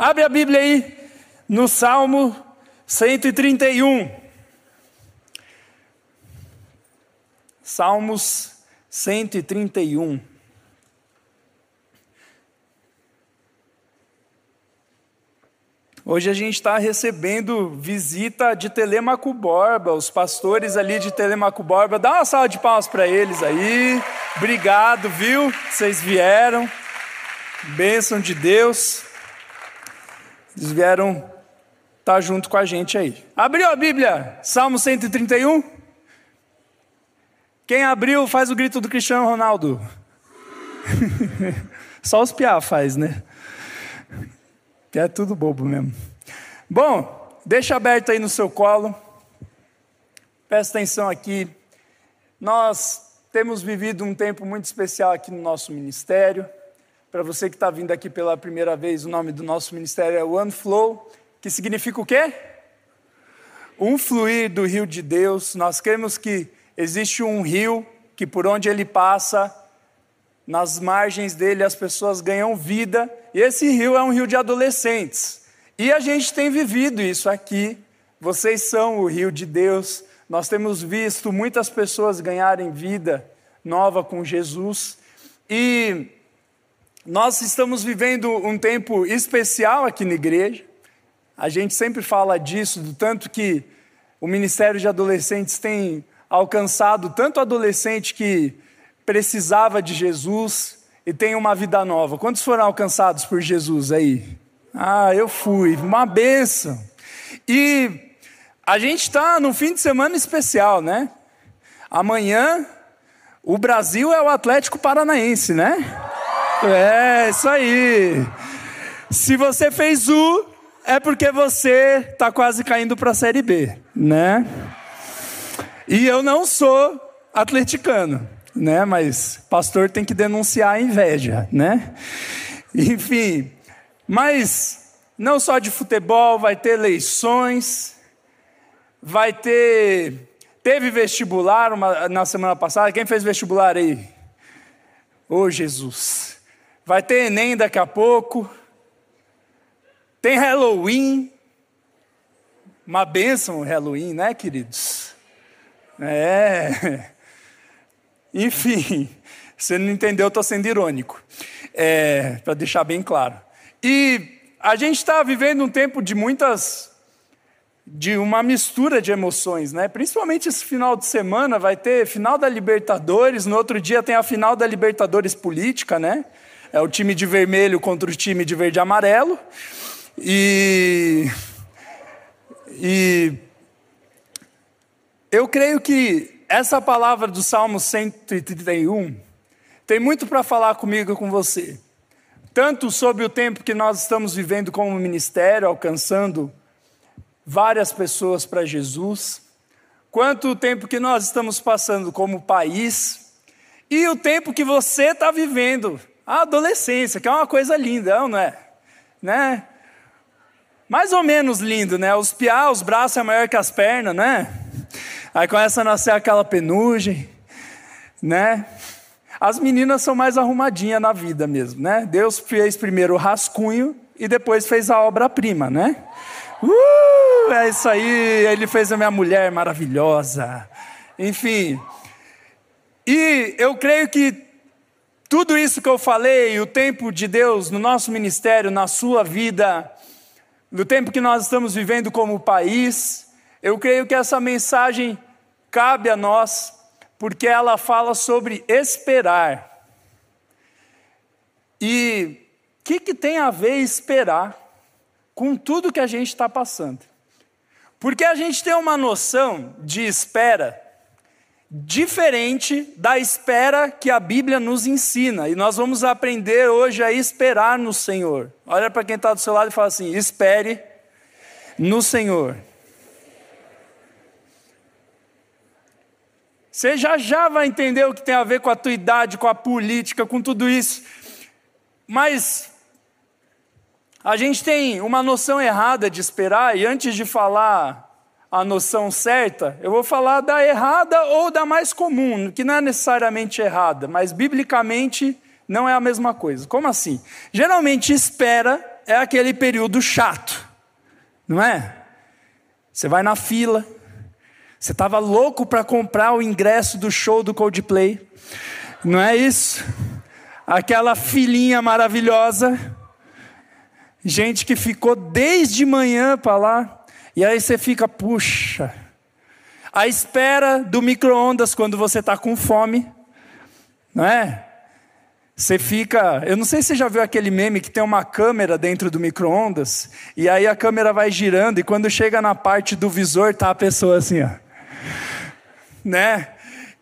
Abre a Bíblia aí no Salmo 131. Salmos 131. Hoje a gente está recebendo visita de Telemaco Borba, os pastores ali de Telemaco Borba. Dá uma salva de palmas para eles aí. Obrigado, viu? Vocês vieram. Bênção de Deus. Eles vieram estar tá junto com a gente aí. Abriu a Bíblia, Salmo 131? Quem abriu, faz o grito do Cristiano Ronaldo. Só os piá faz, né? É tudo bobo mesmo. Bom, deixa aberto aí no seu colo. Presta atenção aqui. Nós temos vivido um tempo muito especial aqui no nosso ministério. Para você que está vindo aqui pela primeira vez, o nome do nosso ministério é One Flow, que significa o quê? Um fluir do rio de Deus. Nós cremos que existe um rio que por onde ele passa, nas margens dele as pessoas ganham vida, e esse rio é um rio de adolescentes. E a gente tem vivido isso aqui. Vocês são o rio de Deus. Nós temos visto muitas pessoas ganharem vida nova com Jesus. E nós estamos vivendo um tempo especial aqui na igreja. A gente sempre fala disso, do tanto que o Ministério de Adolescentes tem alcançado tanto adolescente que precisava de Jesus e tem uma vida nova. Quantos foram alcançados por Jesus aí? Ah, eu fui, uma benção. E a gente está num fim de semana especial, né? Amanhã o Brasil é o Atlético Paranaense, né? É, isso aí. Se você fez U, é porque você está quase caindo para a Série B, né? E eu não sou atleticano né? Mas pastor tem que denunciar a inveja, né? Enfim, mas não só de futebol, vai ter eleições, vai ter teve vestibular uma, na semana passada. Quem fez vestibular aí? Ô oh, Jesus. Vai ter ENEM daqui a pouco. Tem Halloween. Uma bênção Halloween, né, queridos? É. Enfim, você não entendeu, eu estou sendo irônico, é, para deixar bem claro. E a gente está vivendo um tempo de muitas, de uma mistura de emoções, né? Principalmente esse final de semana vai ter final da Libertadores, no outro dia tem a final da Libertadores política, né? É o time de vermelho contra o time de verde e amarelo. E, e eu creio que essa palavra do Salmo 131 tem muito para falar comigo e com você. Tanto sobre o tempo que nós estamos vivendo como ministério, alcançando várias pessoas para Jesus, quanto o tempo que nós estamos passando como país e o tempo que você está vivendo, a adolescência, que é uma coisa linda, não é? Né? Mais ou menos lindo, né? Os piá, os braços é maior que as pernas, né? Aí começa a nascer aquela penugem, né? As meninas são mais arrumadinhas na vida mesmo, né? Deus fez primeiro o rascunho e depois fez a obra-prima, né? Uh, é isso aí, ele fez a minha mulher maravilhosa. Enfim. E eu creio que tudo isso que eu falei, o tempo de Deus no nosso ministério, na sua vida, no tempo que nós estamos vivendo como país, eu creio que essa mensagem cabe a nós, porque ela fala sobre esperar. E o que, que tem a ver esperar com tudo que a gente está passando? Porque a gente tem uma noção de espera diferente da espera que a Bíblia nos ensina. E nós vamos aprender hoje a esperar no Senhor. Olha para quem está do seu lado e fala assim: espere no Senhor. Você já já vai entender o que tem a ver com a tua idade, com a política, com tudo isso. Mas a gente tem uma noção errada de esperar, e antes de falar a noção certa, eu vou falar da errada ou da mais comum, que não é necessariamente errada, mas biblicamente não é a mesma coisa. Como assim? Geralmente, espera é aquele período chato, não é? Você vai na fila, você estava louco para comprar o ingresso do show do Coldplay, não é isso? Aquela filinha maravilhosa, gente que ficou desde manhã para lá, e aí você fica, puxa, a espera do micro-ondas quando você está com fome, não é? Você fica. Eu não sei se você já viu aquele meme que tem uma câmera dentro do micro-ondas, e aí a câmera vai girando, e quando chega na parte do visor, tá a pessoa assim, ó. Né?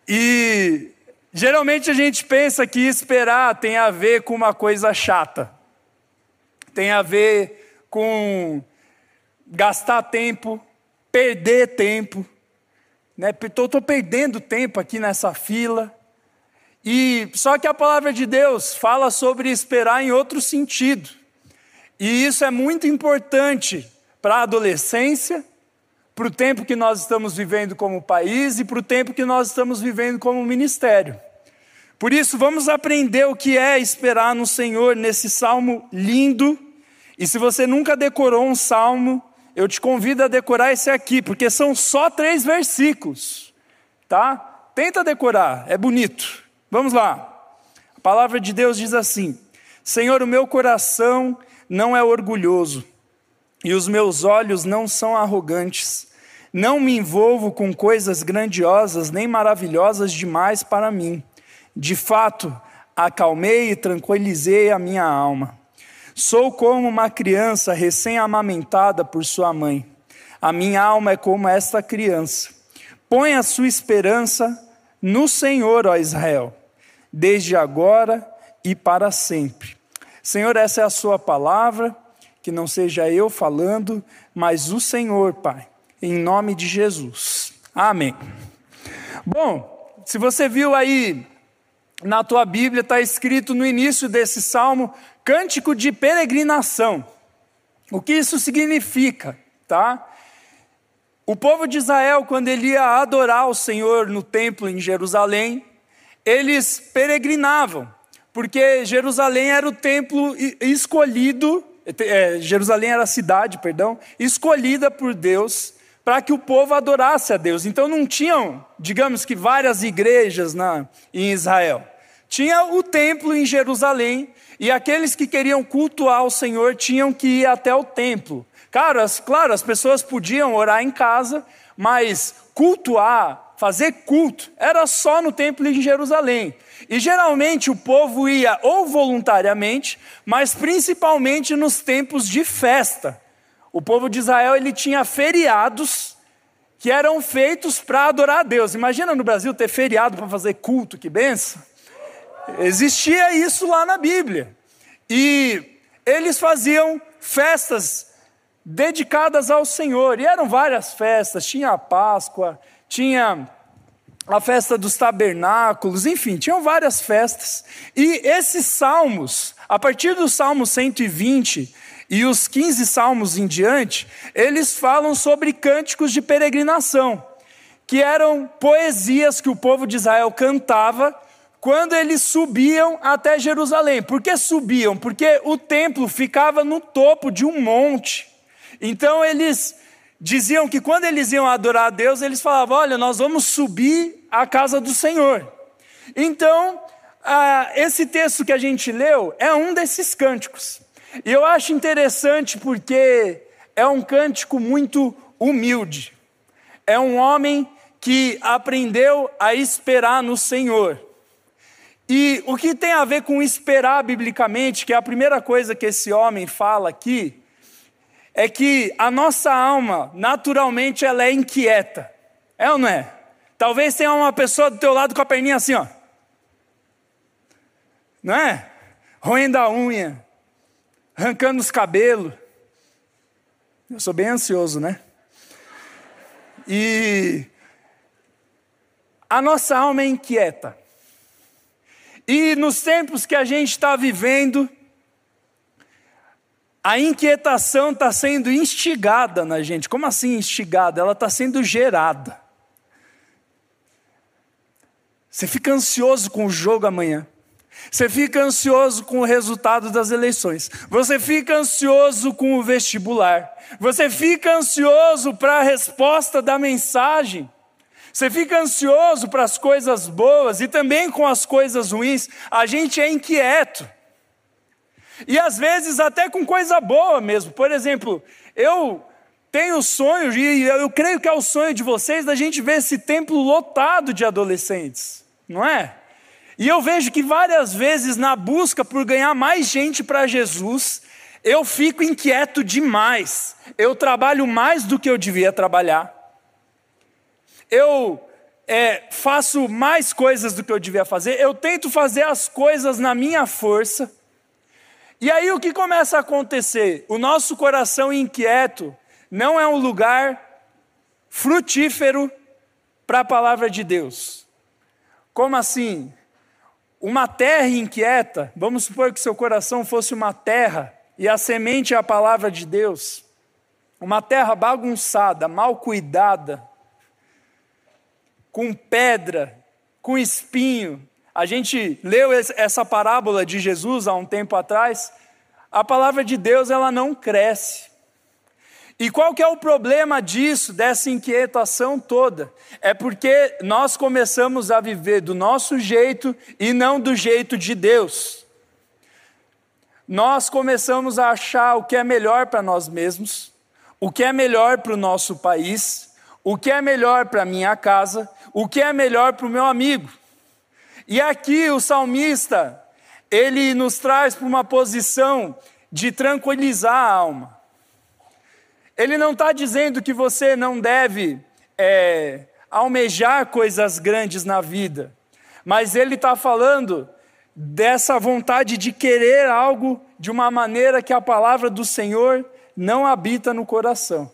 E geralmente a gente pensa que esperar tem a ver com uma coisa chata, tem a ver com gastar tempo, perder tempo. Né? Estou perdendo tempo aqui nessa fila. E só que a palavra de Deus fala sobre esperar em outro sentido. E isso é muito importante para a adolescência, para o tempo que nós estamos vivendo como país e para o tempo que nós estamos vivendo como ministério. Por isso, vamos aprender o que é esperar no Senhor nesse salmo lindo. E se você nunca decorou um salmo, eu te convido a decorar esse aqui, porque são só três versículos, tá? Tenta decorar, é bonito. Vamos lá. A palavra de Deus diz assim: Senhor, o meu coração não é orgulhoso e os meus olhos não são arrogantes. Não me envolvo com coisas grandiosas nem maravilhosas demais para mim. De fato, acalmei e tranquilizei a minha alma. Sou como uma criança recém-amamentada por sua mãe. A minha alma é como esta criança. Põe a sua esperança no Senhor, ó Israel desde agora e para sempre. Senhor, essa é a Sua palavra, que não seja eu falando, mas o Senhor, Pai, em nome de Jesus. Amém. Bom, se você viu aí na tua Bíblia, está escrito no início desse salmo, cântico de peregrinação. O que isso significa, tá? O povo de Israel, quando ele ia adorar o Senhor no templo em Jerusalém, eles peregrinavam, porque Jerusalém era o templo escolhido, é, Jerusalém era a cidade, perdão, escolhida por Deus para que o povo adorasse a Deus. Então não tinham, digamos que várias igrejas na, em Israel. Tinha o templo em Jerusalém e aqueles que queriam cultuar o Senhor tinham que ir até o templo. Claro, as, claro, as pessoas podiam orar em casa, mas cultuar fazer culto era só no templo em Jerusalém. E geralmente o povo ia ou voluntariamente, mas principalmente nos tempos de festa. O povo de Israel ele tinha feriados que eram feitos para adorar a Deus. Imagina no Brasil ter feriado para fazer culto, que benção. Existia isso lá na Bíblia. E eles faziam festas dedicadas ao Senhor. E eram várias festas, tinha a Páscoa, tinha a festa dos tabernáculos, enfim, tinham várias festas. E esses salmos, a partir do Salmo 120 e os 15 salmos em diante, eles falam sobre cânticos de peregrinação, que eram poesias que o povo de Israel cantava quando eles subiam até Jerusalém. Por que subiam? Porque o templo ficava no topo de um monte. Então eles diziam que quando eles iam adorar a Deus, eles falavam: Olha, nós vamos subir à casa do Senhor. Então, ah, esse texto que a gente leu é um desses cânticos. E eu acho interessante porque é um cântico muito humilde. É um homem que aprendeu a esperar no Senhor. E o que tem a ver com esperar biblicamente, que é a primeira coisa que esse homem fala aqui, é que a nossa alma, naturalmente, ela é inquieta. É ou não é? Talvez tenha uma pessoa do teu lado com a perninha assim, ó. Não é? Roendo a unha, arrancando os cabelos. Eu sou bem ansioso, né? E a nossa alma é inquieta. E nos tempos que a gente está vivendo, a inquietação está sendo instigada na gente. Como assim instigada? Ela está sendo gerada. Você fica ansioso com o jogo amanhã. Você fica ansioso com o resultado das eleições. Você fica ansioso com o vestibular. Você fica ansioso para a resposta da mensagem. Você fica ansioso para as coisas boas e também com as coisas ruins. A gente é inquieto. E às vezes até com coisa boa mesmo. Por exemplo, eu tenho sonho, e eu creio que é o sonho de vocês, da gente ver esse templo lotado de adolescentes, não é? E eu vejo que várias vezes na busca por ganhar mais gente para Jesus, eu fico inquieto demais. Eu trabalho mais do que eu devia trabalhar. Eu é, faço mais coisas do que eu devia fazer. Eu tento fazer as coisas na minha força. E aí o que começa a acontecer? O nosso coração inquieto não é um lugar frutífero para a palavra de Deus. Como assim? Uma terra inquieta, vamos supor que seu coração fosse uma terra e a semente é a palavra de Deus. Uma terra bagunçada, mal cuidada, com pedra, com espinho. A gente leu essa parábola de Jesus há um tempo atrás. A palavra de Deus ela não cresce. E qual que é o problema disso, dessa inquietação toda? É porque nós começamos a viver do nosso jeito e não do jeito de Deus. Nós começamos a achar o que é melhor para nós mesmos, o que é melhor para o nosso país, o que é melhor para minha casa, o que é melhor para o meu amigo. E aqui o salmista, ele nos traz para uma posição de tranquilizar a alma. Ele não está dizendo que você não deve é, almejar coisas grandes na vida, mas ele está falando dessa vontade de querer algo de uma maneira que a palavra do Senhor não habita no coração.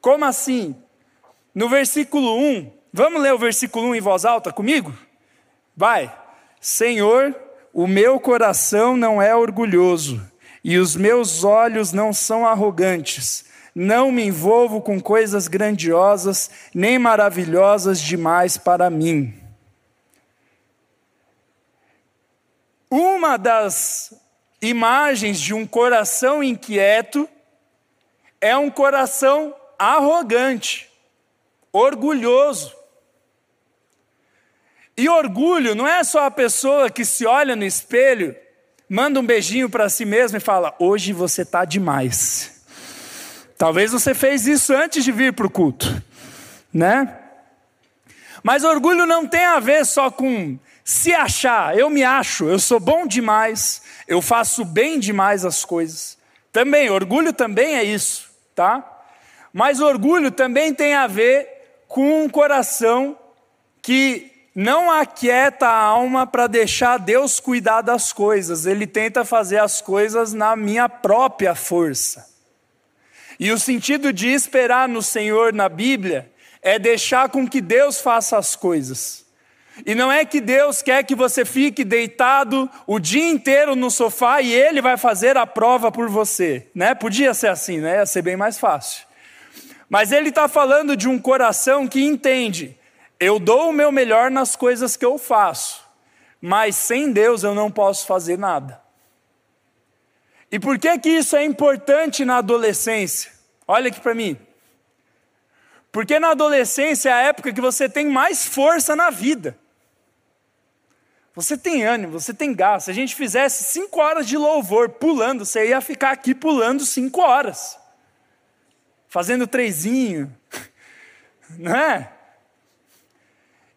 Como assim? No versículo 1, vamos ler o versículo 1 em voz alta comigo? Vai. Senhor, o meu coração não é orgulhoso e os meus olhos não são arrogantes não me envolvo com coisas grandiosas nem maravilhosas demais para mim. Uma das imagens de um coração inquieto é um coração arrogante, orgulhoso. E orgulho não é só a pessoa que se olha no espelho, manda um beijinho para si mesmo e fala: Hoje você está demais. Talvez você fez isso antes de vir para o culto, né? Mas orgulho não tem a ver só com se achar, eu me acho, eu sou bom demais, eu faço bem demais as coisas. Também, orgulho também é isso, tá? Mas orgulho também tem a ver com um coração que não aquieta a alma para deixar Deus cuidar das coisas, ele tenta fazer as coisas na minha própria força. E o sentido de esperar no Senhor na Bíblia é deixar com que Deus faça as coisas. E não é que Deus quer que você fique deitado o dia inteiro no sofá e Ele vai fazer a prova por você, né? Podia ser assim, né? Ia ser bem mais fácil. Mas Ele está falando de um coração que entende: eu dou o meu melhor nas coisas que eu faço, mas sem Deus eu não posso fazer nada. E por que que isso é importante na adolescência? Olha aqui para mim. Porque na adolescência é a época que você tem mais força na vida. Você tem ânimo, você tem gás. Se a gente fizesse cinco horas de louvor pulando, você ia ficar aqui pulando cinco horas. Fazendo trezinho. Não é?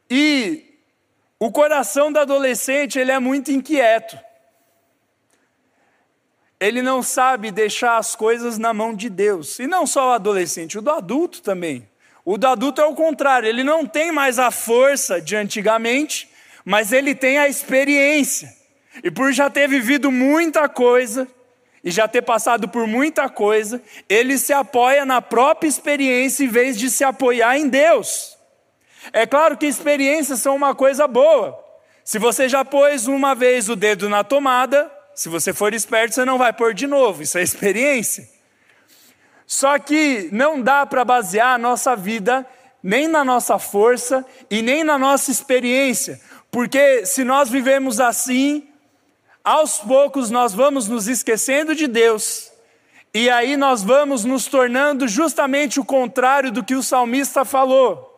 E o coração do adolescente, ele é muito inquieto ele não sabe deixar as coisas na mão de Deus. E não só o adolescente, o do adulto também. O do adulto é o contrário, ele não tem mais a força de antigamente, mas ele tem a experiência. E por já ter vivido muita coisa, e já ter passado por muita coisa, ele se apoia na própria experiência em vez de se apoiar em Deus. É claro que experiências são uma coisa boa. Se você já pôs uma vez o dedo na tomada, se você for esperto, você não vai pôr de novo, isso é experiência. Só que não dá para basear a nossa vida nem na nossa força e nem na nossa experiência, Porque se nós vivemos assim, aos poucos nós vamos nos esquecendo de Deus, e aí nós vamos nos tornando justamente o contrário do que o salmista falou.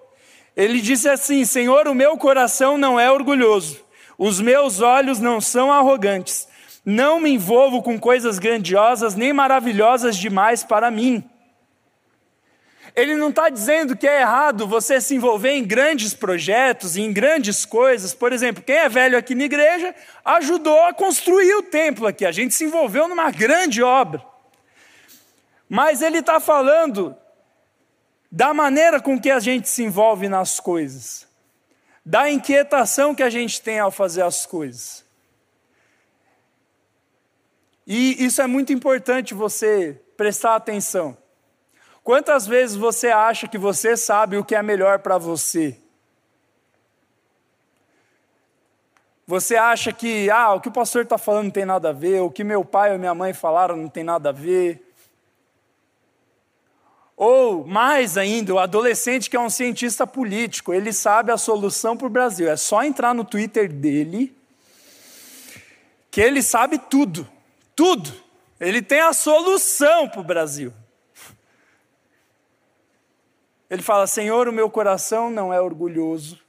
Ele disse assim: Senhor, o meu coração não é orgulhoso, os meus olhos não são arrogantes, não me envolvo com coisas grandiosas nem maravilhosas demais para mim. Ele não está dizendo que é errado você se envolver em grandes projetos, em grandes coisas. Por exemplo, quem é velho aqui na igreja ajudou a construir o templo aqui. A gente se envolveu numa grande obra. Mas ele está falando da maneira com que a gente se envolve nas coisas, da inquietação que a gente tem ao fazer as coisas. E isso é muito importante você prestar atenção. Quantas vezes você acha que você sabe o que é melhor para você? Você acha que ah, o que o pastor está falando não tem nada a ver, o que meu pai ou minha mãe falaram não tem nada a ver. Ou, mais ainda, o adolescente que é um cientista político, ele sabe a solução para o Brasil. É só entrar no Twitter dele, que ele sabe tudo. Tudo. Ele tem a solução para o Brasil. Ele fala: Senhor, o meu coração não é orgulhoso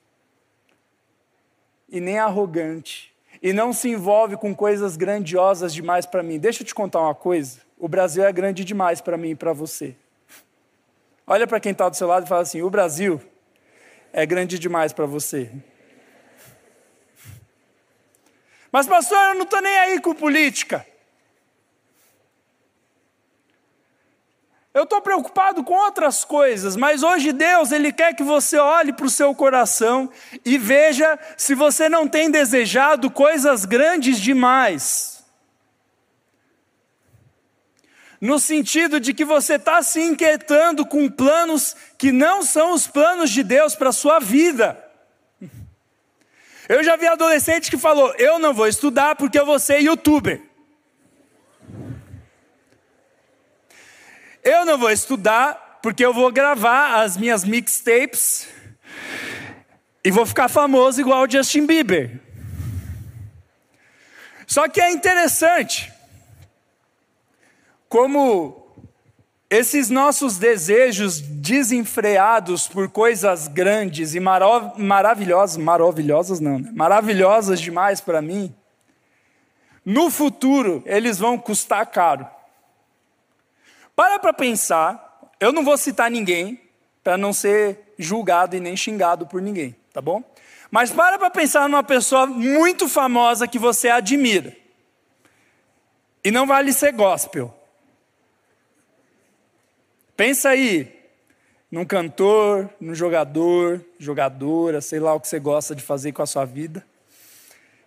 e nem arrogante, e não se envolve com coisas grandiosas demais para mim. Deixa eu te contar uma coisa: o Brasil é grande demais para mim e para você. Olha para quem está do seu lado e fala assim: o Brasil é grande demais para você. Mas, pastor, eu não estou nem aí com política. Eu estou preocupado com outras coisas, mas hoje Deus, Ele quer que você olhe para o seu coração e veja se você não tem desejado coisas grandes demais. No sentido de que você está se inquietando com planos que não são os planos de Deus para a sua vida. Eu já vi adolescente que falou: Eu não vou estudar porque eu vou ser youtuber. Eu não vou estudar porque eu vou gravar as minhas mixtapes e vou ficar famoso igual o Justin Bieber. Só que é interessante como esses nossos desejos desenfreados por coisas grandes e maravilhosas, maravilhosas não, né? maravilhosas demais para mim, no futuro eles vão custar caro. Para para pensar, eu não vou citar ninguém para não ser julgado e nem xingado por ninguém, tá bom? Mas para para pensar numa pessoa muito famosa que você admira. E não vale ser gospel. Pensa aí num cantor, num jogador, jogadora, sei lá o que você gosta de fazer com a sua vida.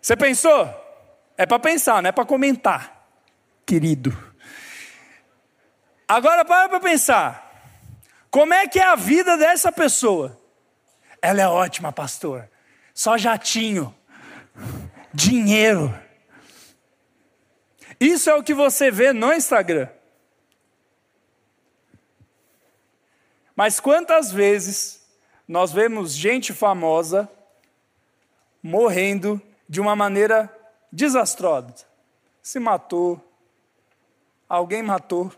Você pensou? É para pensar, não é para comentar, querido. Agora para para pensar. Como é que é a vida dessa pessoa? Ela é ótima, pastor. Só jatinho, dinheiro. Isso é o que você vê no Instagram. Mas quantas vezes nós vemos gente famosa morrendo de uma maneira desastrosa? Se matou, alguém matou.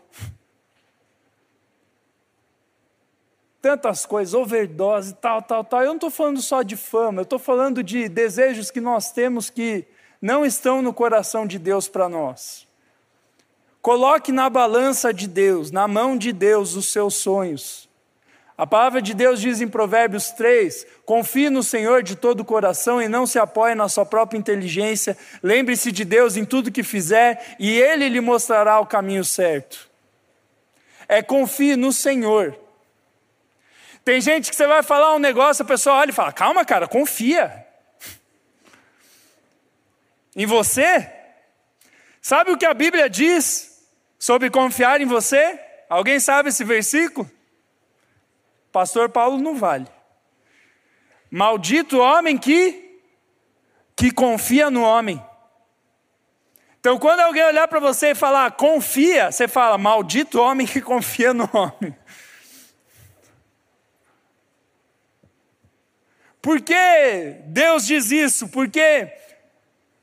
tantas coisas, overdose, tal, tal, tal. Eu não estou falando só de fama, eu estou falando de desejos que nós temos que não estão no coração de Deus para nós. Coloque na balança de Deus, na mão de Deus, os seus sonhos. A palavra de Deus diz em Provérbios 3: confie no Senhor de todo o coração e não se apoie na sua própria inteligência. Lembre-se de Deus em tudo que fizer e Ele lhe mostrará o caminho certo. É confie no Senhor. Tem gente que você vai falar um negócio, a pessoa olha e fala: calma, cara, confia. Em você? Sabe o que a Bíblia diz sobre confiar em você? Alguém sabe esse versículo? Pastor Paulo não vale. Maldito homem que que confia no homem. Então, quando alguém olhar para você e falar confia, você fala maldito homem que confia no homem. Por que Deus diz isso? Porque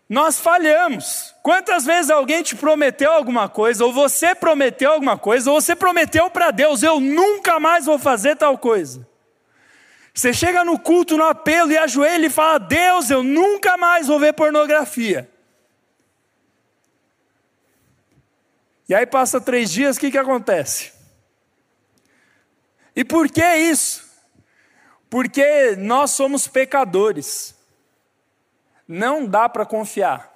nós falhamos. Quantas vezes alguém te prometeu alguma coisa, ou você prometeu alguma coisa, ou você prometeu para Deus: eu nunca mais vou fazer tal coisa. Você chega no culto, no apelo e ajoelha e fala: Deus, eu nunca mais vou ver pornografia. E aí passa três dias, o que, que acontece? E por que isso? Porque nós somos pecadores. Não dá para confiar.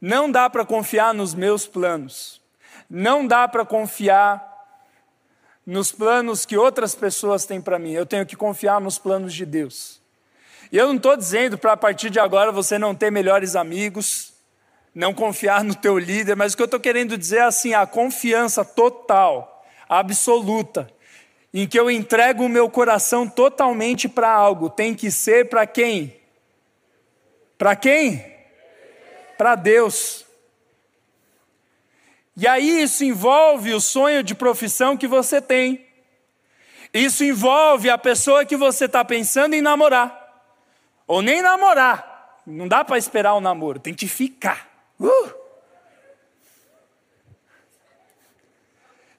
Não dá para confiar nos meus planos. Não dá para confiar nos planos que outras pessoas têm para mim. Eu tenho que confiar nos planos de Deus. E eu não estou dizendo para a partir de agora você não ter melhores amigos, não confiar no teu líder, mas o que eu estou querendo dizer é assim: a confiança total, absoluta, em que eu entrego o meu coração totalmente para algo, tem que ser para quem? Para quem? Para Deus. E aí isso envolve o sonho de profissão que você tem. Isso envolve a pessoa que você está pensando em namorar. Ou nem namorar. Não dá para esperar o namoro, tem que ficar. Uh!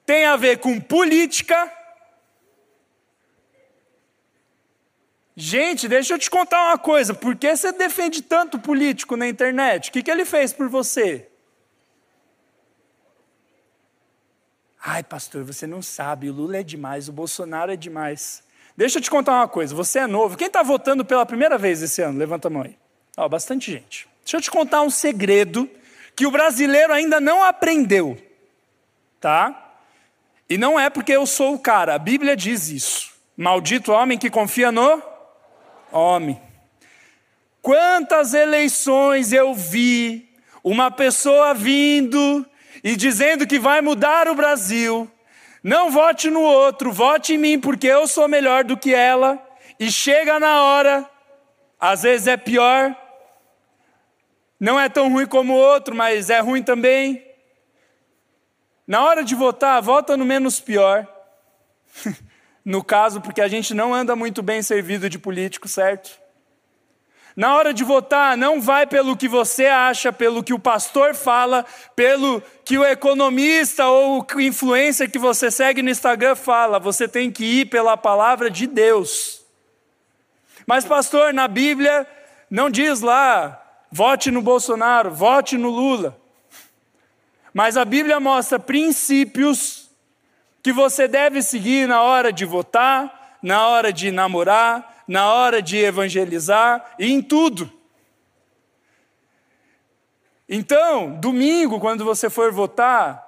Tem a ver com política Gente, deixa eu te contar uma coisa. Por que você defende tanto político na internet? O que, que ele fez por você? Ai, pastor, você não sabe. O Lula é demais, o Bolsonaro é demais. Deixa eu te contar uma coisa. Você é novo. Quem está votando pela primeira vez esse ano? Levanta a mão aí. Ó, bastante gente. Deixa eu te contar um segredo que o brasileiro ainda não aprendeu. Tá? E não é porque eu sou o cara. A Bíblia diz isso. Maldito homem que confia no homem. Quantas eleições eu vi uma pessoa vindo e dizendo que vai mudar o Brasil, não vote no outro, vote em mim porque eu sou melhor do que ela, e chega na hora, às vezes é pior, não é tão ruim como o outro, mas é ruim também. Na hora de votar, vota no menos pior. no caso, porque a gente não anda muito bem servido de político, certo? Na hora de votar, não vai pelo que você acha, pelo que o pastor fala, pelo que o economista ou o influencer que você segue no Instagram fala. Você tem que ir pela palavra de Deus. Mas, pastor, na Bíblia não diz lá, vote no Bolsonaro, vote no Lula. Mas a Bíblia mostra princípios que você deve seguir na hora de votar, na hora de namorar, na hora de evangelizar e em tudo. Então, domingo, quando você for votar,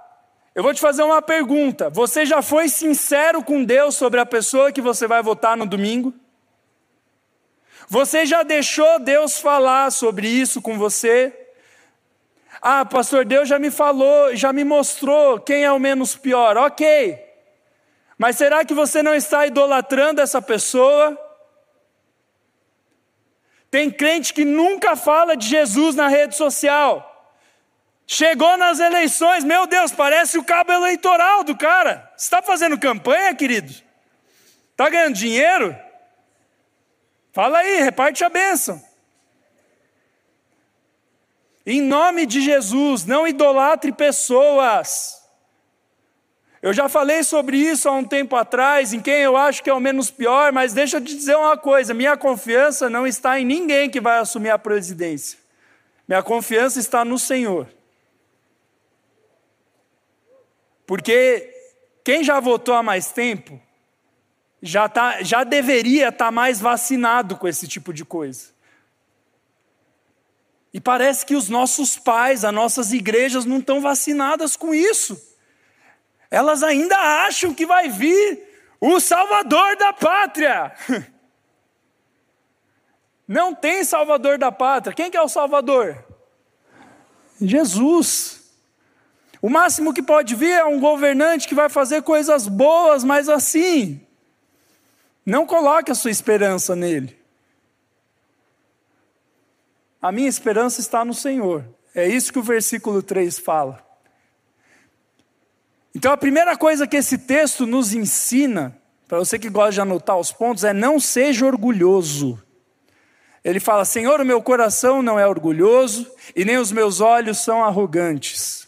eu vou te fazer uma pergunta. Você já foi sincero com Deus sobre a pessoa que você vai votar no domingo? Você já deixou Deus falar sobre isso com você? Ah, pastor, Deus já me falou, já me mostrou quem é o menos pior. Ok. Mas será que você não está idolatrando essa pessoa? Tem crente que nunca fala de Jesus na rede social. Chegou nas eleições, meu Deus, parece o cabo eleitoral do cara. Está fazendo campanha, querido? Está ganhando dinheiro? Fala aí, reparte a bênção. Em nome de Jesus, não idolatre pessoas. Eu já falei sobre isso há um tempo atrás, em quem eu acho que é o menos pior, mas deixa eu te dizer uma coisa: minha confiança não está em ninguém que vai assumir a presidência. Minha confiança está no Senhor. Porque quem já votou há mais tempo, já, tá, já deveria estar tá mais vacinado com esse tipo de coisa. E parece que os nossos pais, as nossas igrejas não estão vacinadas com isso. Elas ainda acham que vai vir o Salvador da pátria. Não tem Salvador da pátria. Quem que é o Salvador? Jesus. O máximo que pode vir é um governante que vai fazer coisas boas, mas assim, não coloque a sua esperança nele. A minha esperança está no Senhor. É isso que o versículo 3 fala. Então a primeira coisa que esse texto nos ensina, para você que gosta de anotar os pontos, é não seja orgulhoso. Ele fala: Senhor, o meu coração não é orgulhoso e nem os meus olhos são arrogantes.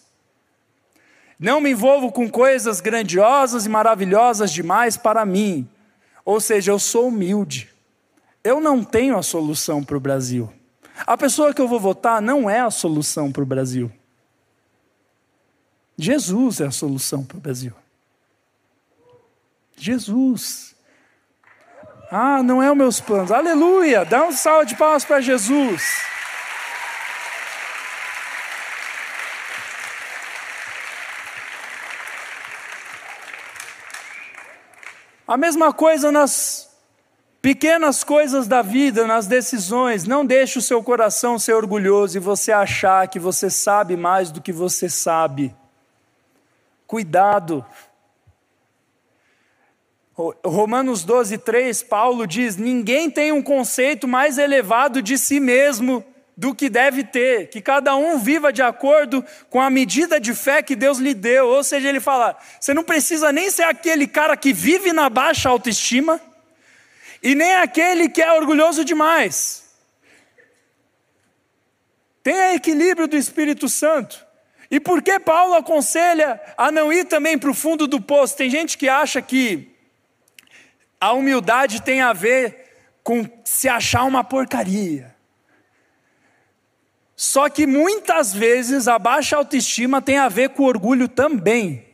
Não me envolvo com coisas grandiosas e maravilhosas demais para mim. Ou seja, eu sou humilde. Eu não tenho a solução para o Brasil. A pessoa que eu vou votar não é a solução para o Brasil. Jesus é a solução para o Brasil. Jesus. Ah, não é os meus planos. Aleluia! Dá um salve de palmas para Jesus. A mesma coisa nas pequenas coisas da vida, nas decisões. Não deixe o seu coração ser orgulhoso e você achar que você sabe mais do que você sabe. Cuidado. Romanos 12, 3, Paulo diz: Ninguém tem um conceito mais elevado de si mesmo do que deve ter, que cada um viva de acordo com a medida de fé que Deus lhe deu. Ou seja, ele fala: você não precisa nem ser aquele cara que vive na baixa autoestima, e nem aquele que é orgulhoso demais. Tenha equilíbrio do Espírito Santo. E por que Paulo aconselha a não ir também para o fundo do poço? Tem gente que acha que a humildade tem a ver com se achar uma porcaria. Só que muitas vezes a baixa autoestima tem a ver com orgulho também.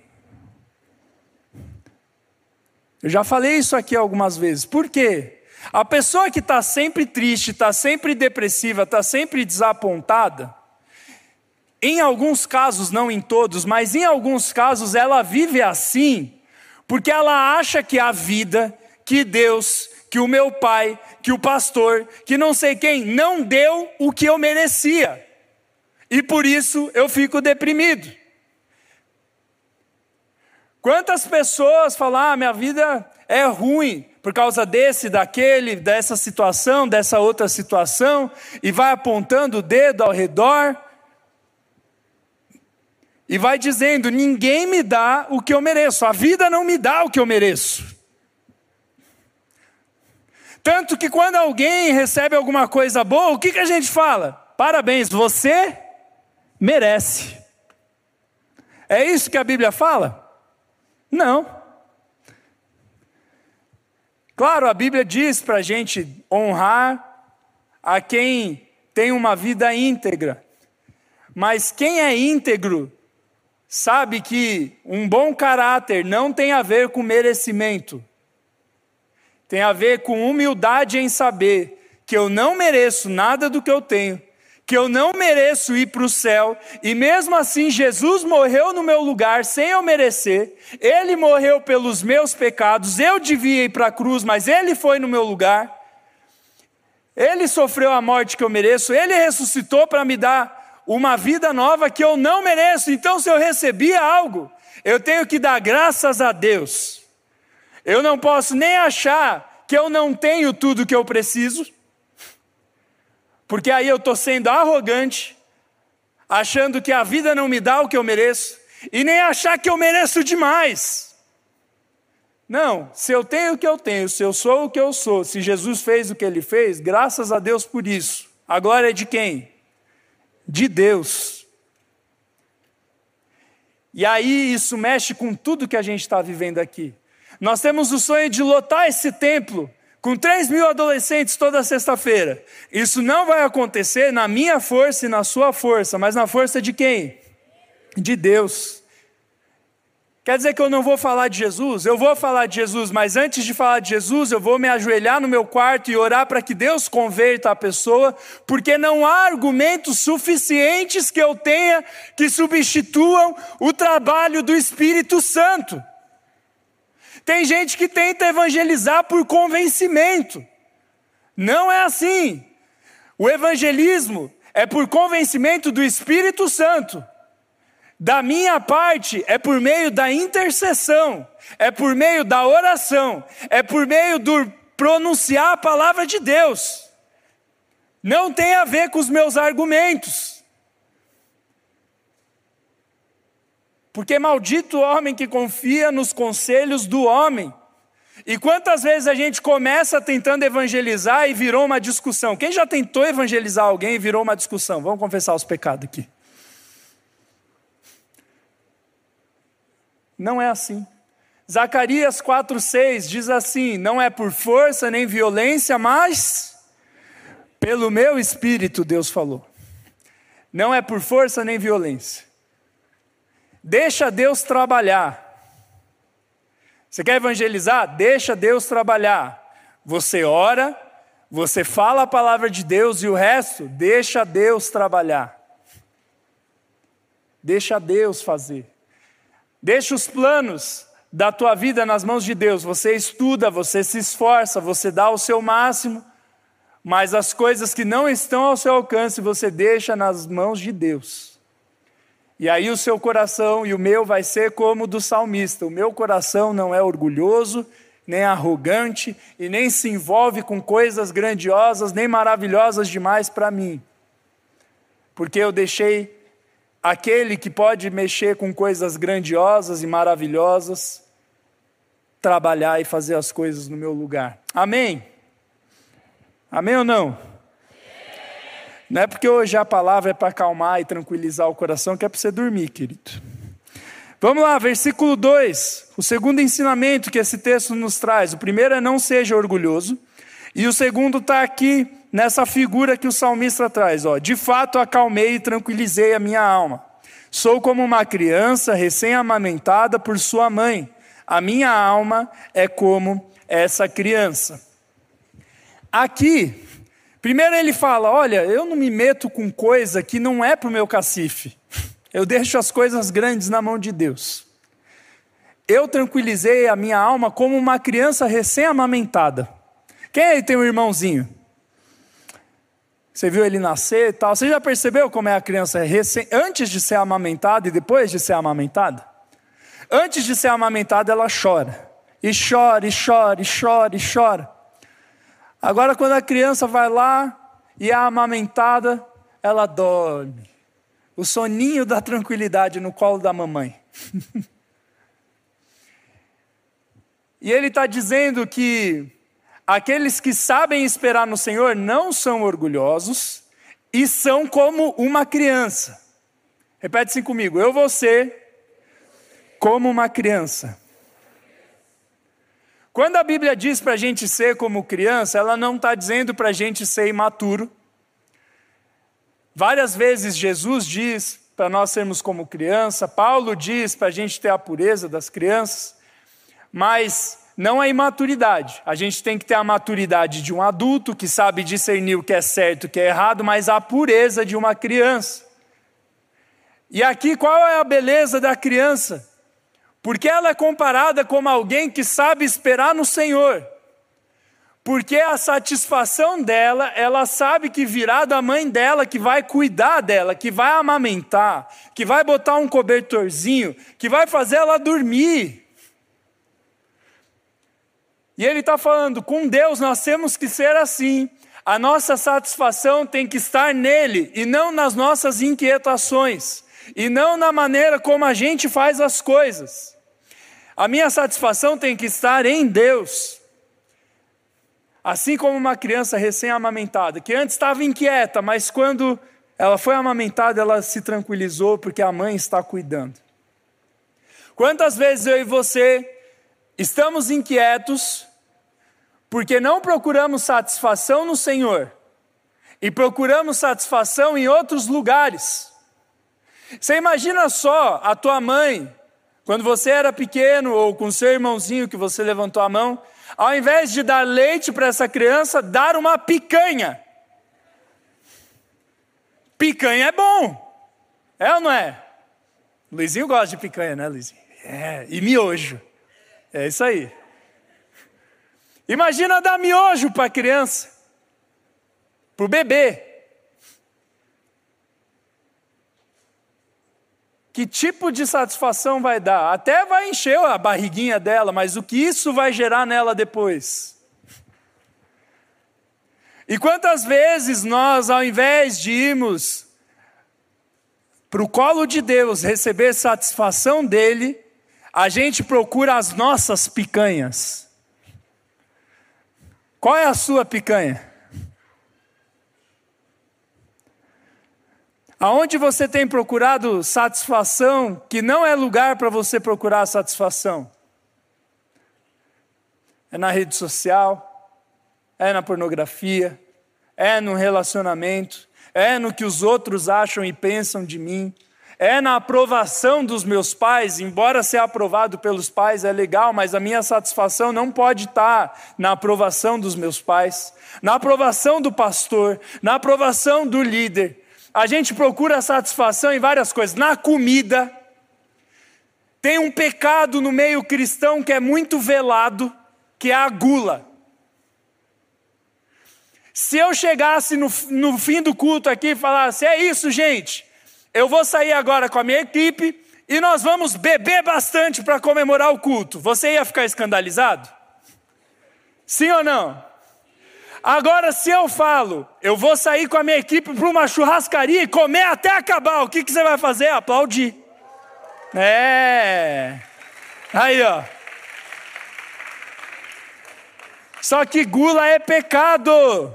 Eu já falei isso aqui algumas vezes. Por quê? A pessoa que está sempre triste, está sempre depressiva, está sempre desapontada, em alguns casos, não em todos, mas em alguns casos, ela vive assim, porque ela acha que a vida, que Deus, que o meu pai, que o pastor, que não sei quem, não deu o que eu merecia. E por isso eu fico deprimido. Quantas pessoas falam, ah, minha vida é ruim por causa desse, daquele, dessa situação, dessa outra situação, e vai apontando o dedo ao redor, e vai dizendo: ninguém me dá o que eu mereço, a vida não me dá o que eu mereço. Tanto que quando alguém recebe alguma coisa boa, o que, que a gente fala? Parabéns, você merece. É isso que a Bíblia fala? Não. Claro, a Bíblia diz para a gente honrar a quem tem uma vida íntegra, mas quem é íntegro sabe que um bom caráter não tem a ver com merecimento, tem a ver com humildade em saber que eu não mereço nada do que eu tenho, que eu não mereço ir para o céu, e mesmo assim Jesus morreu no meu lugar sem eu merecer, ele morreu pelos meus pecados, eu devia ir para a cruz, mas ele foi no meu lugar, ele sofreu a morte que eu mereço, ele ressuscitou para me dar uma vida nova que eu não mereço, então se eu recebi algo, eu tenho que dar graças a Deus. Eu não posso nem achar que eu não tenho tudo que eu preciso, porque aí eu estou sendo arrogante, achando que a vida não me dá o que eu mereço, e nem achar que eu mereço demais. Não, se eu tenho o que eu tenho, se eu sou o que eu sou, se Jesus fez o que ele fez, graças a Deus por isso. A glória é de quem? De Deus. E aí isso mexe com tudo que a gente está vivendo aqui. Nós temos o sonho de lotar esse templo com 3 mil adolescentes toda sexta-feira. Isso não vai acontecer na minha força e na sua força, mas na força de quem? De Deus. Quer dizer que eu não vou falar de Jesus? Eu vou falar de Jesus, mas antes de falar de Jesus, eu vou me ajoelhar no meu quarto e orar para que Deus converta a pessoa, porque não há argumentos suficientes que eu tenha que substituam o trabalho do Espírito Santo. Tem gente que tenta evangelizar por convencimento. Não é assim. O evangelismo é por convencimento do Espírito Santo. Da minha parte, é por meio da intercessão, é por meio da oração, é por meio do pronunciar a palavra de Deus. Não tem a ver com os meus argumentos. Porque maldito o homem que confia nos conselhos do homem. E quantas vezes a gente começa tentando evangelizar e virou uma discussão? Quem já tentou evangelizar alguém e virou uma discussão? Vamos confessar os pecados aqui. Não é assim. Zacarias 4,6 diz assim: Não é por força nem violência, mas pelo meu espírito, Deus falou. Não é por força nem violência. Deixa Deus trabalhar. Você quer evangelizar? Deixa Deus trabalhar. Você ora, você fala a palavra de Deus e o resto, deixa Deus trabalhar. Deixa Deus fazer. Deixa os planos da tua vida nas mãos de Deus. Você estuda, você se esforça, você dá o seu máximo, mas as coisas que não estão ao seu alcance você deixa nas mãos de Deus. E aí o seu coração e o meu vai ser como o do salmista. O meu coração não é orgulhoso, nem arrogante e nem se envolve com coisas grandiosas, nem maravilhosas demais para mim. Porque eu deixei aquele que pode mexer com coisas grandiosas e maravilhosas trabalhar e fazer as coisas no meu lugar. Amém? Amém ou não? Não é porque hoje a palavra é para acalmar e tranquilizar o coração que é para você dormir, querido. Vamos lá, versículo 2. O segundo ensinamento que esse texto nos traz. O primeiro é não seja orgulhoso. E o segundo está aqui nessa figura que o salmista traz. Ó. De fato, acalmei e tranquilizei a minha alma. Sou como uma criança recém-amamentada por sua mãe. A minha alma é como essa criança. Aqui, Primeiro ele fala: Olha, eu não me meto com coisa que não é para o meu cacife. Eu deixo as coisas grandes na mão de Deus. Eu tranquilizei a minha alma como uma criança recém-amamentada. Quem aí tem um irmãozinho? Você viu ele nascer e tal. Você já percebeu como é a criança recém, antes de ser amamentada e depois de ser amamentada? Antes de ser amamentada, ela chora. E chora, e chora, e chora, e chora. Agora, quando a criança vai lá e é amamentada, ela dorme. O soninho da tranquilidade no colo da mamãe. e ele está dizendo que aqueles que sabem esperar no Senhor não são orgulhosos e são como uma criança. Repete assim comigo: eu vou ser como uma criança. Quando a Bíblia diz para a gente ser como criança, ela não está dizendo para a gente ser imaturo. Várias vezes Jesus diz para nós sermos como criança, Paulo diz para a gente ter a pureza das crianças, mas não é imaturidade. A gente tem que ter a maturidade de um adulto que sabe discernir o que é certo e o que é errado, mas a pureza de uma criança. E aqui qual é a beleza da criança? Porque ela é comparada como alguém que sabe esperar no Senhor. Porque a satisfação dela, ela sabe que virá da mãe dela, que vai cuidar dela, que vai amamentar, que vai botar um cobertorzinho, que vai fazer ela dormir. E ele está falando: com Deus nós temos que ser assim. A nossa satisfação tem que estar nele e não nas nossas inquietações e não na maneira como a gente faz as coisas. A minha satisfação tem que estar em Deus. Assim como uma criança recém-amamentada, que antes estava inquieta, mas quando ela foi amamentada, ela se tranquilizou porque a mãe está cuidando. Quantas vezes eu e você estamos inquietos porque não procuramos satisfação no Senhor e procuramos satisfação em outros lugares? Você imagina só a tua mãe, quando você era pequeno ou com seu irmãozinho que você levantou a mão, ao invés de dar leite para essa criança, dar uma picanha. Picanha é bom. É ou não é? Luizinho gosta de picanha, né, Luizinho? É, e miojo. É isso aí. Imagina dar miojo para a criança, para o bebê. Que tipo de satisfação vai dar? Até vai encher a barriguinha dela, mas o que isso vai gerar nela depois? E quantas vezes nós, ao invés de irmos para o colo de Deus receber satisfação dele, a gente procura as nossas picanhas. Qual é a sua picanha? Aonde você tem procurado satisfação que não é lugar para você procurar satisfação? É na rede social, é na pornografia, é no relacionamento, é no que os outros acham e pensam de mim, é na aprovação dos meus pais, embora ser aprovado pelos pais é legal, mas a minha satisfação não pode estar na aprovação dos meus pais, na aprovação do pastor, na aprovação do líder, a gente procura satisfação em várias coisas. Na comida, tem um pecado no meio cristão que é muito velado, que é a gula. Se eu chegasse no, no fim do culto aqui e falasse: é isso, gente, eu vou sair agora com a minha equipe e nós vamos beber bastante para comemorar o culto, você ia ficar escandalizado? Sim ou não? Agora, se eu falo, eu vou sair com a minha equipe para uma churrascaria e comer até acabar, o que, que você vai fazer? Aplaudir. É. Aí, ó. Só que gula é pecado.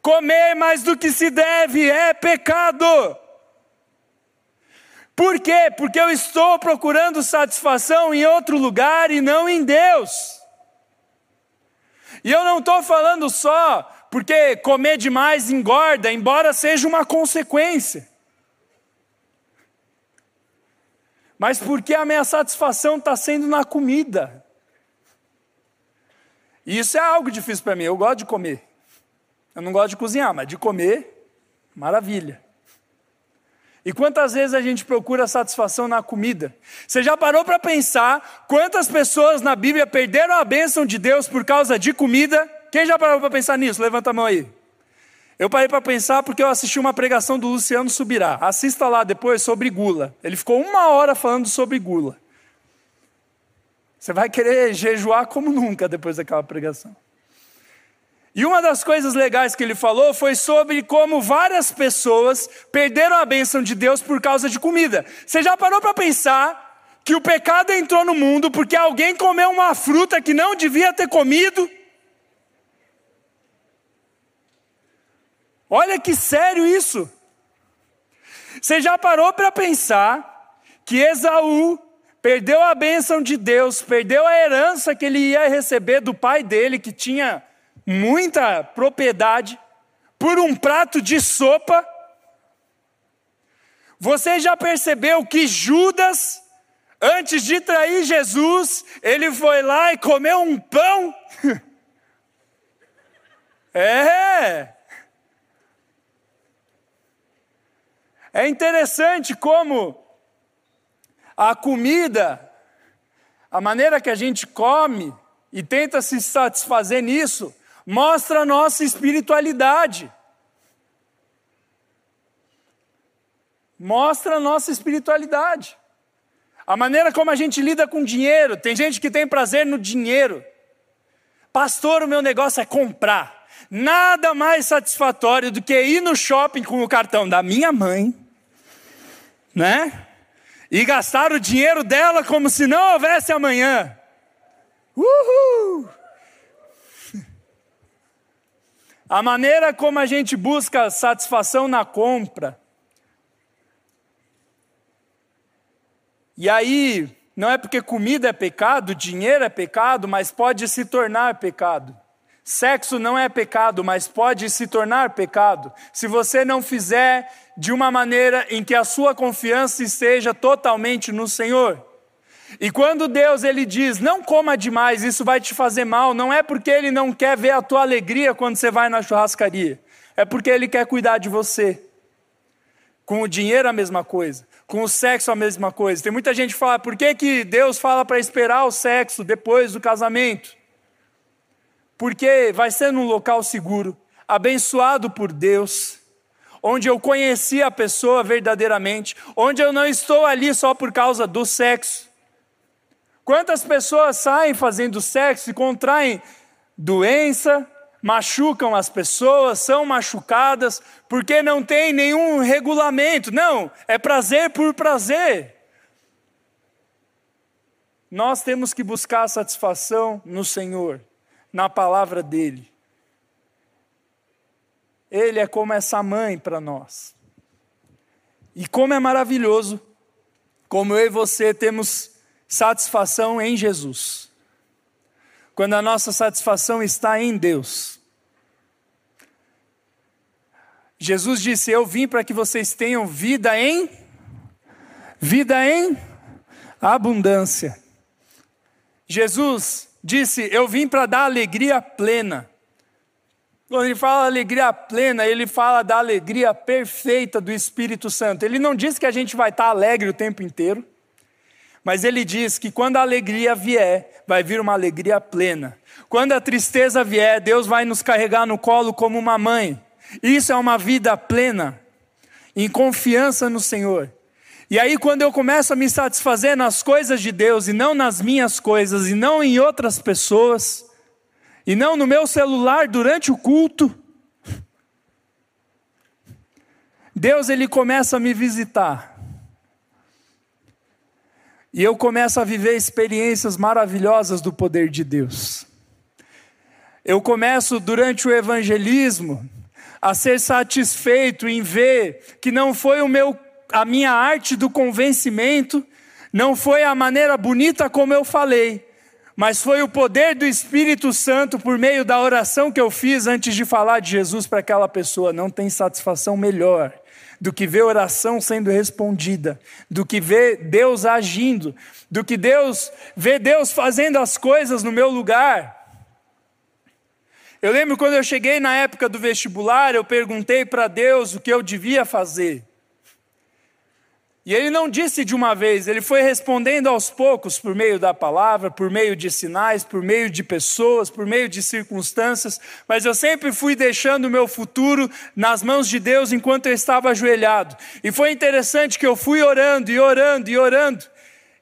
Comer mais do que se deve é pecado. Por quê? Porque eu estou procurando satisfação em outro lugar e não em Deus. E eu não estou falando só porque comer demais engorda, embora seja uma consequência. Mas porque a minha satisfação está sendo na comida. E isso é algo difícil para mim. Eu gosto de comer. Eu não gosto de cozinhar, mas de comer, maravilha. E quantas vezes a gente procura satisfação na comida? Você já parou para pensar quantas pessoas na Bíblia perderam a bênção de Deus por causa de comida? Quem já parou para pensar nisso? Levanta a mão aí. Eu parei para pensar porque eu assisti uma pregação do Luciano Subirá. Assista lá depois sobre gula. Ele ficou uma hora falando sobre gula. Você vai querer jejuar como nunca depois daquela pregação. E uma das coisas legais que ele falou foi sobre como várias pessoas perderam a bênção de Deus por causa de comida. Você já parou para pensar que o pecado entrou no mundo porque alguém comeu uma fruta que não devia ter comido? Olha que sério isso. Você já parou para pensar que Esaú perdeu a bênção de Deus, perdeu a herança que ele ia receber do pai dele, que tinha muita propriedade por um prato de sopa. Você já percebeu que Judas, antes de trair Jesus, ele foi lá e comeu um pão? é. É interessante como a comida, a maneira que a gente come e tenta se satisfazer nisso, mostra a nossa espiritualidade. Mostra a nossa espiritualidade. A maneira como a gente lida com dinheiro. Tem gente que tem prazer no dinheiro. Pastor, o meu negócio é comprar. Nada mais satisfatório do que ir no shopping com o cartão da minha mãe, né? E gastar o dinheiro dela como se não houvesse amanhã. Uhul! A maneira como a gente busca satisfação na compra. E aí, não é porque comida é pecado, dinheiro é pecado, mas pode se tornar pecado. Sexo não é pecado, mas pode se tornar pecado, se você não fizer de uma maneira em que a sua confiança esteja totalmente no Senhor. E quando Deus ele diz, não coma demais, isso vai te fazer mal, não é porque ele não quer ver a tua alegria quando você vai na churrascaria, é porque ele quer cuidar de você. Com o dinheiro a mesma coisa, com o sexo a mesma coisa. Tem muita gente que fala, por que, que Deus fala para esperar o sexo depois do casamento? Porque vai ser num local seguro, abençoado por Deus, onde eu conheci a pessoa verdadeiramente, onde eu não estou ali só por causa do sexo Quantas pessoas saem fazendo sexo e contraem doença, machucam as pessoas, são machucadas, porque não tem nenhum regulamento. Não, é prazer por prazer. Nós temos que buscar satisfação no Senhor. na palavra dele. Ele é como essa mãe para nós. E como é maravilhoso, como eu e você temos satisfação em Jesus. Quando a nossa satisfação está em Deus. Jesus disse: Eu vim para que vocês tenham vida em vida em abundância. Jesus disse: Eu vim para dar alegria plena. Quando ele fala alegria plena, ele fala da alegria perfeita do Espírito Santo. Ele não diz que a gente vai estar alegre o tempo inteiro, mas ele diz que quando a alegria vier, vai vir uma alegria plena. Quando a tristeza vier, Deus vai nos carregar no colo como uma mãe. Isso é uma vida plena, em confiança no Senhor. E aí, quando eu começo a me satisfazer nas coisas de Deus e não nas minhas coisas, e não em outras pessoas, e não no meu celular durante o culto, Deus ele começa a me visitar. E eu começo a viver experiências maravilhosas do poder de Deus. Eu começo durante o evangelismo a ser satisfeito em ver que não foi o meu a minha arte do convencimento, não foi a maneira bonita como eu falei, mas foi o poder do Espírito Santo por meio da oração que eu fiz antes de falar de Jesus para aquela pessoa. Não tem satisfação melhor do que ver oração sendo respondida, do que ver Deus agindo, do que Deus ver Deus fazendo as coisas no meu lugar. Eu lembro quando eu cheguei na época do vestibular, eu perguntei para Deus o que eu devia fazer. E ele não disse de uma vez, ele foi respondendo aos poucos, por meio da palavra, por meio de sinais, por meio de pessoas, por meio de circunstâncias, mas eu sempre fui deixando o meu futuro nas mãos de Deus enquanto eu estava ajoelhado. E foi interessante que eu fui orando e orando e orando,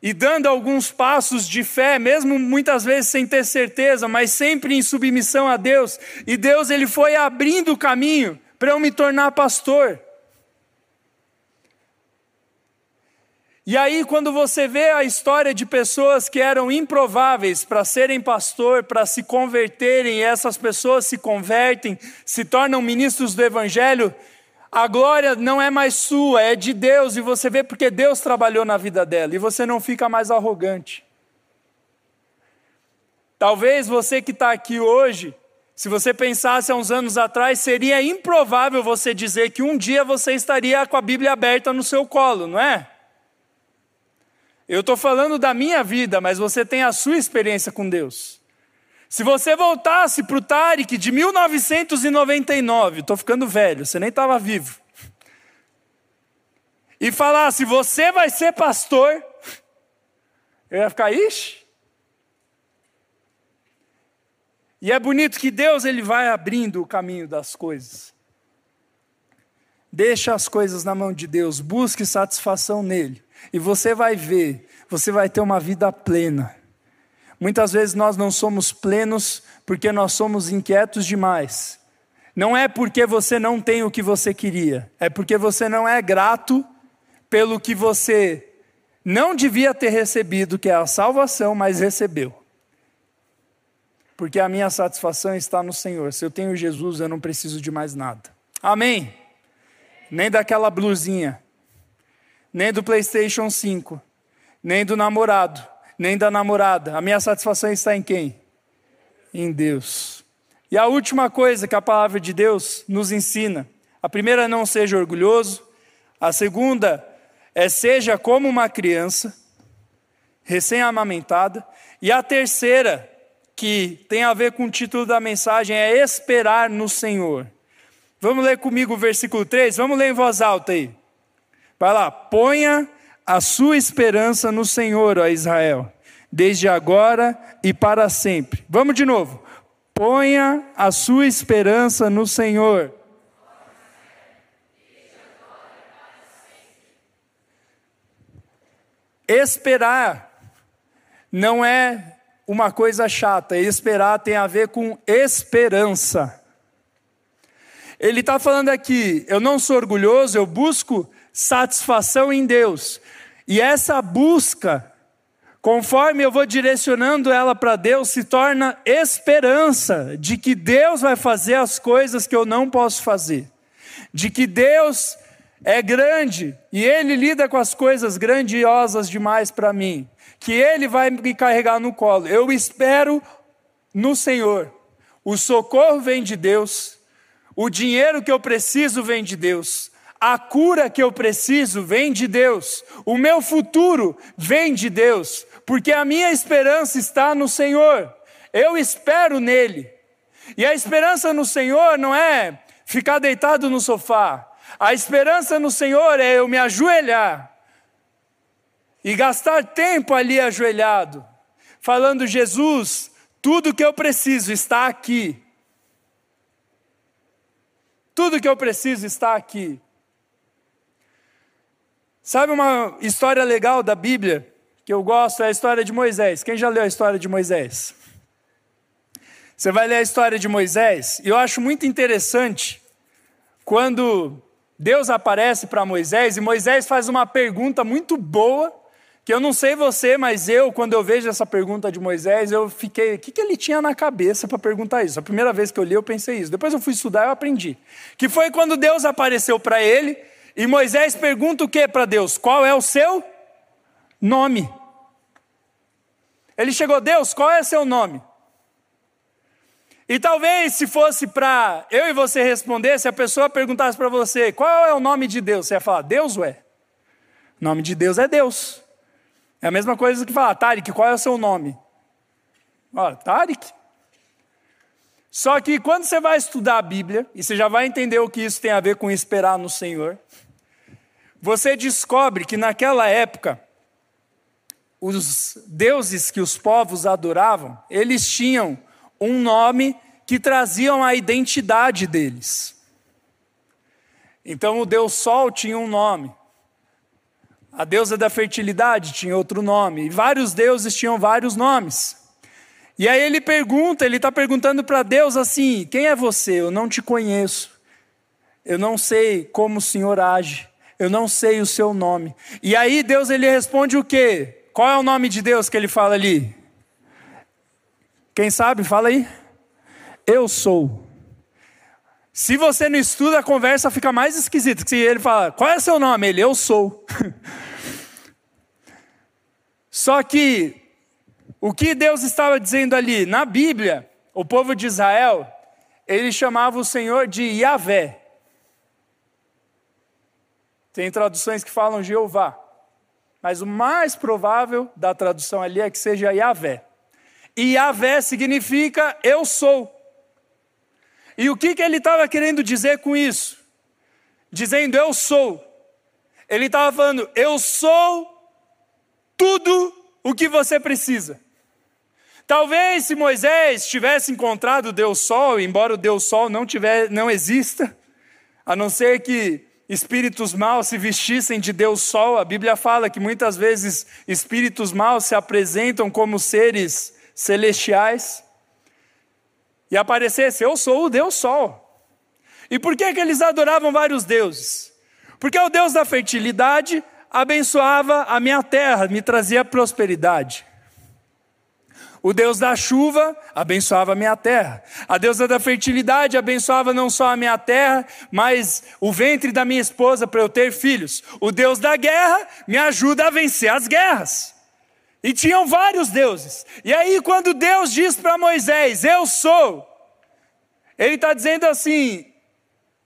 e dando alguns passos de fé, mesmo muitas vezes sem ter certeza, mas sempre em submissão a Deus. E Deus ele foi abrindo o caminho para eu me tornar pastor. E aí, quando você vê a história de pessoas que eram improváveis para serem pastor, para se converterem, e essas pessoas se convertem, se tornam ministros do Evangelho, a glória não é mais sua, é de Deus, e você vê porque Deus trabalhou na vida dela, e você não fica mais arrogante. Talvez você que está aqui hoje, se você pensasse há uns anos atrás, seria improvável você dizer que um dia você estaria com a Bíblia aberta no seu colo, não é? Eu estou falando da minha vida, mas você tem a sua experiência com Deus. Se você voltasse para o Tarek de 1999, estou ficando velho, você nem estava vivo, e falasse, você vai ser pastor, eu ia ficar, ixi. E é bonito que Deus ele vai abrindo o caminho das coisas. Deixa as coisas na mão de Deus, busque satisfação nele. E você vai ver, você vai ter uma vida plena. Muitas vezes nós não somos plenos porque nós somos inquietos demais. Não é porque você não tem o que você queria, é porque você não é grato pelo que você não devia ter recebido, que é a salvação, mas recebeu. Porque a minha satisfação está no Senhor. Se eu tenho Jesus, eu não preciso de mais nada. Amém? Nem daquela blusinha nem do PlayStation 5, nem do namorado, nem da namorada. A minha satisfação está em quem? Em Deus. E a última coisa que a palavra de Deus nos ensina: a primeira é não seja orgulhoso, a segunda é seja como uma criança, recém-amamentada, e a terceira, que tem a ver com o título da mensagem, é esperar no Senhor. Vamos ler comigo o versículo 3? Vamos ler em voz alta aí. Vai lá, ponha a sua esperança no Senhor, ó Israel, desde agora e para sempre. Vamos de novo. Ponha a sua esperança no Senhor. Esperar não é uma coisa chata, esperar tem a ver com esperança. Ele está falando aqui, eu não sou orgulhoso, eu busco satisfação em Deus. E essa busca conforme eu vou direcionando ela para Deus, se torna esperança de que Deus vai fazer as coisas que eu não posso fazer, de que Deus é grande e Ele lida com as coisas grandiosas demais para mim, que Ele vai me carregar no colo. Eu espero no Senhor. O socorro vem de Deus, o dinheiro que eu preciso vem de Deus, a cura que eu preciso vem de Deus, o meu futuro vem de Deus, porque a minha esperança está no Senhor, eu espero nele. E a esperança no Senhor não é ficar deitado no sofá, a esperança no Senhor é eu me ajoelhar e gastar tempo ali ajoelhado, falando: Jesus, tudo que eu preciso está aqui. Tudo que eu preciso está aqui. Sabe uma história legal da Bíblia que eu gosto? É a história de Moisés. Quem já leu a história de Moisés? Você vai ler a história de Moisés, e eu acho muito interessante quando Deus aparece para Moisés e Moisés faz uma pergunta muito boa, que eu não sei você, mas eu, quando eu vejo essa pergunta de Moisés, eu fiquei, o que, que ele tinha na cabeça para perguntar isso? A primeira vez que eu li, eu pensei isso. Depois eu fui estudar, eu aprendi. Que foi quando Deus apareceu para ele e Moisés pergunta o que para Deus? Qual é o seu nome? Ele chegou, Deus, qual é o seu nome? E talvez se fosse para eu e você responder, se a pessoa perguntasse para você qual é o nome de Deus, você ia falar, Deus ué. O nome de Deus é Deus. É a mesma coisa que falar, Tarik, qual é o seu nome? Olha, Tarik. Só que quando você vai estudar a Bíblia, e você já vai entender o que isso tem a ver com esperar no Senhor, você descobre que naquela época, os deuses que os povos adoravam, eles tinham um nome que traziam a identidade deles. Então o Deus Sol tinha um nome. A deusa da fertilidade tinha outro nome. E vários deuses tinham vários nomes. E aí ele pergunta, ele está perguntando para Deus assim: quem é você? Eu não te conheço. Eu não sei como o Senhor age. Eu não sei o seu nome. E aí Deus ele responde o quê? Qual é o nome de Deus que ele fala ali? Quem sabe, fala aí. Eu sou. Se você não estuda, a conversa fica mais esquisita. Se ele fala, qual é seu nome? Ele, eu sou. Só que, o que Deus estava dizendo ali? Na Bíblia, o povo de Israel, ele chamava o Senhor de Yahvé. Tem traduções que falam Jeová. Mas o mais provável da tradução ali é que seja Yahvé. E Yahvé significa eu sou. E o que, que ele estava querendo dizer com isso? Dizendo eu sou. Ele estava falando, eu sou tudo o que você precisa. Talvez se Moisés tivesse encontrado Deus Sol, embora o Deus Sol não, tiver, não exista, a não ser que espíritos maus se vestissem de Deus Sol, a Bíblia fala que muitas vezes espíritos maus se apresentam como seres celestiais e aparecesse: Eu sou o Deus Sol. E por que, que eles adoravam vários deuses? Porque o Deus da fertilidade abençoava a minha terra, me trazia prosperidade. O Deus da chuva abençoava a minha terra. A deusa da fertilidade abençoava não só a minha terra, mas o ventre da minha esposa para eu ter filhos. O Deus da guerra me ajuda a vencer as guerras. E tinham vários deuses. E aí, quando Deus diz para Moisés: Eu sou, Ele está dizendo assim: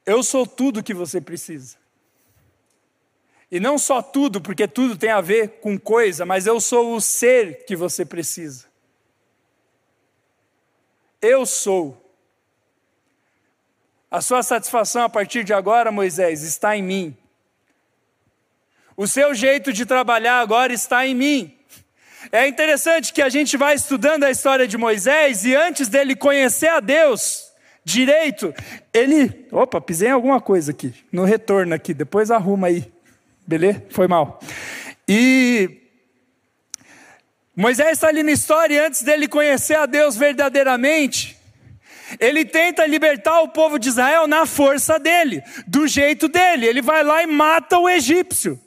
Eu sou tudo que você precisa. E não só tudo, porque tudo tem a ver com coisa, mas eu sou o ser que você precisa. Eu sou. A sua satisfação a partir de agora, Moisés, está em mim. O seu jeito de trabalhar agora está em mim. É interessante que a gente vai estudando a história de Moisés e antes dele conhecer a Deus direito, ele. Opa, pisei em alguma coisa aqui, no retorno aqui, depois arruma aí. Beleza? Foi mal. E Moisés está ali na história e antes dele conhecer a Deus verdadeiramente, ele tenta libertar o povo de Israel na força dele, do jeito dele. Ele vai lá e mata o egípcio.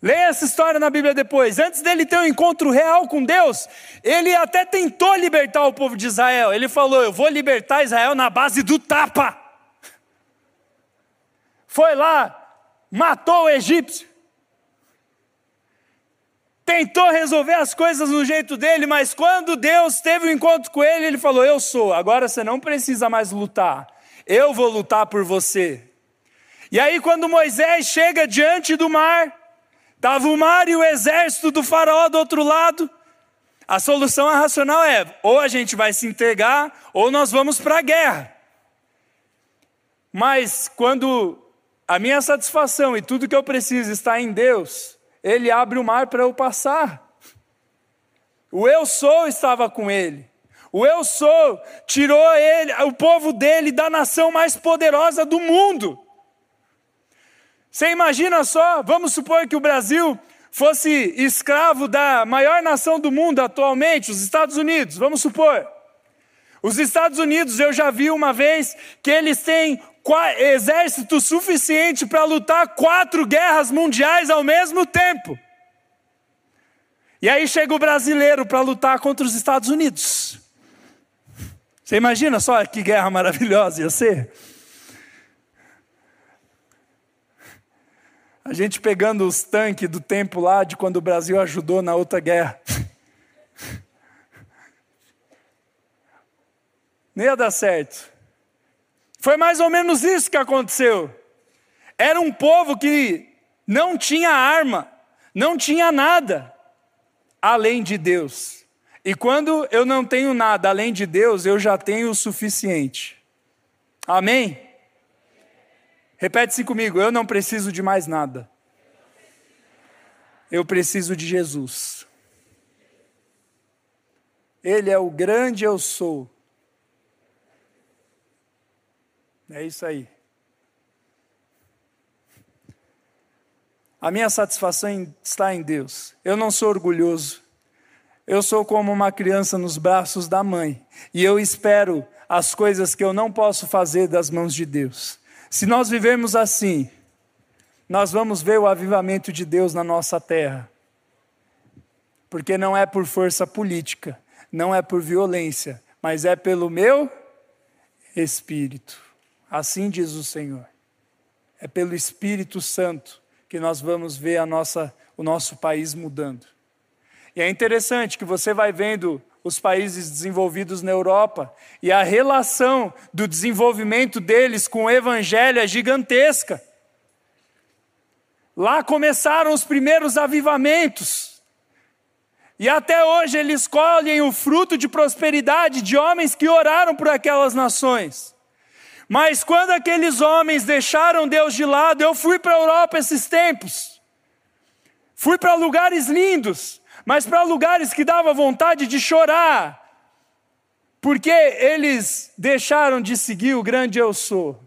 Leia essa história na Bíblia depois. Antes dele ter um encontro real com Deus, ele até tentou libertar o povo de Israel. Ele falou: Eu vou libertar Israel na base do tapa. Foi lá, matou o egípcio. Tentou resolver as coisas no jeito dele, mas quando Deus teve um encontro com ele, ele falou: Eu sou, agora você não precisa mais lutar, eu vou lutar por você. E aí, quando Moisés chega diante do mar, Estava o mar e o exército do faraó do outro lado. A solução racional é: ou a gente vai se entregar, ou nós vamos para a guerra. Mas quando a minha satisfação e tudo que eu preciso está em Deus, Ele abre o mar para eu passar. O eu sou estava com ele. O eu sou tirou ele, o povo dele da nação mais poderosa do mundo. Você imagina só, vamos supor que o Brasil fosse escravo da maior nação do mundo atualmente, os Estados Unidos, vamos supor. Os Estados Unidos, eu já vi uma vez que eles têm exército suficiente para lutar quatro guerras mundiais ao mesmo tempo. E aí chega o brasileiro para lutar contra os Estados Unidos. Você imagina só que guerra maravilhosa ia ser? A gente pegando os tanques do tempo lá de quando o Brasil ajudou na outra guerra. Nem ia dar certo. Foi mais ou menos isso que aconteceu. Era um povo que não tinha arma, não tinha nada além de Deus. E quando eu não tenho nada além de Deus, eu já tenho o suficiente. Amém? Repete-se comigo: eu não preciso de mais nada. Eu preciso de Jesus. Ele é o grande eu sou. É isso aí. A minha satisfação está em Deus. Eu não sou orgulhoso. Eu sou como uma criança nos braços da mãe. E eu espero as coisas que eu não posso fazer das mãos de Deus. Se nós vivemos assim, nós vamos ver o avivamento de Deus na nossa terra. Porque não é por força política, não é por violência, mas é pelo meu espírito. Assim diz o Senhor. É pelo Espírito Santo que nós vamos ver a nossa, o nosso país mudando. E é interessante que você vai vendo os países desenvolvidos na Europa, e a relação do desenvolvimento deles com o evangelho é gigantesca. Lá começaram os primeiros avivamentos. E até hoje eles colhem o fruto de prosperidade de homens que oraram por aquelas nações. Mas quando aqueles homens deixaram Deus de lado, eu fui para a Europa esses tempos. Fui para lugares lindos, mas para lugares que dava vontade de chorar, porque eles deixaram de seguir o grande eu sou.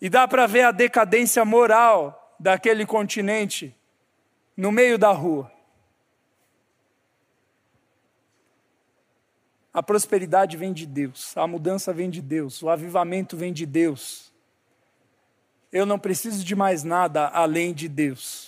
E dá para ver a decadência moral daquele continente no meio da rua. A prosperidade vem de Deus, a mudança vem de Deus, o avivamento vem de Deus. Eu não preciso de mais nada além de Deus.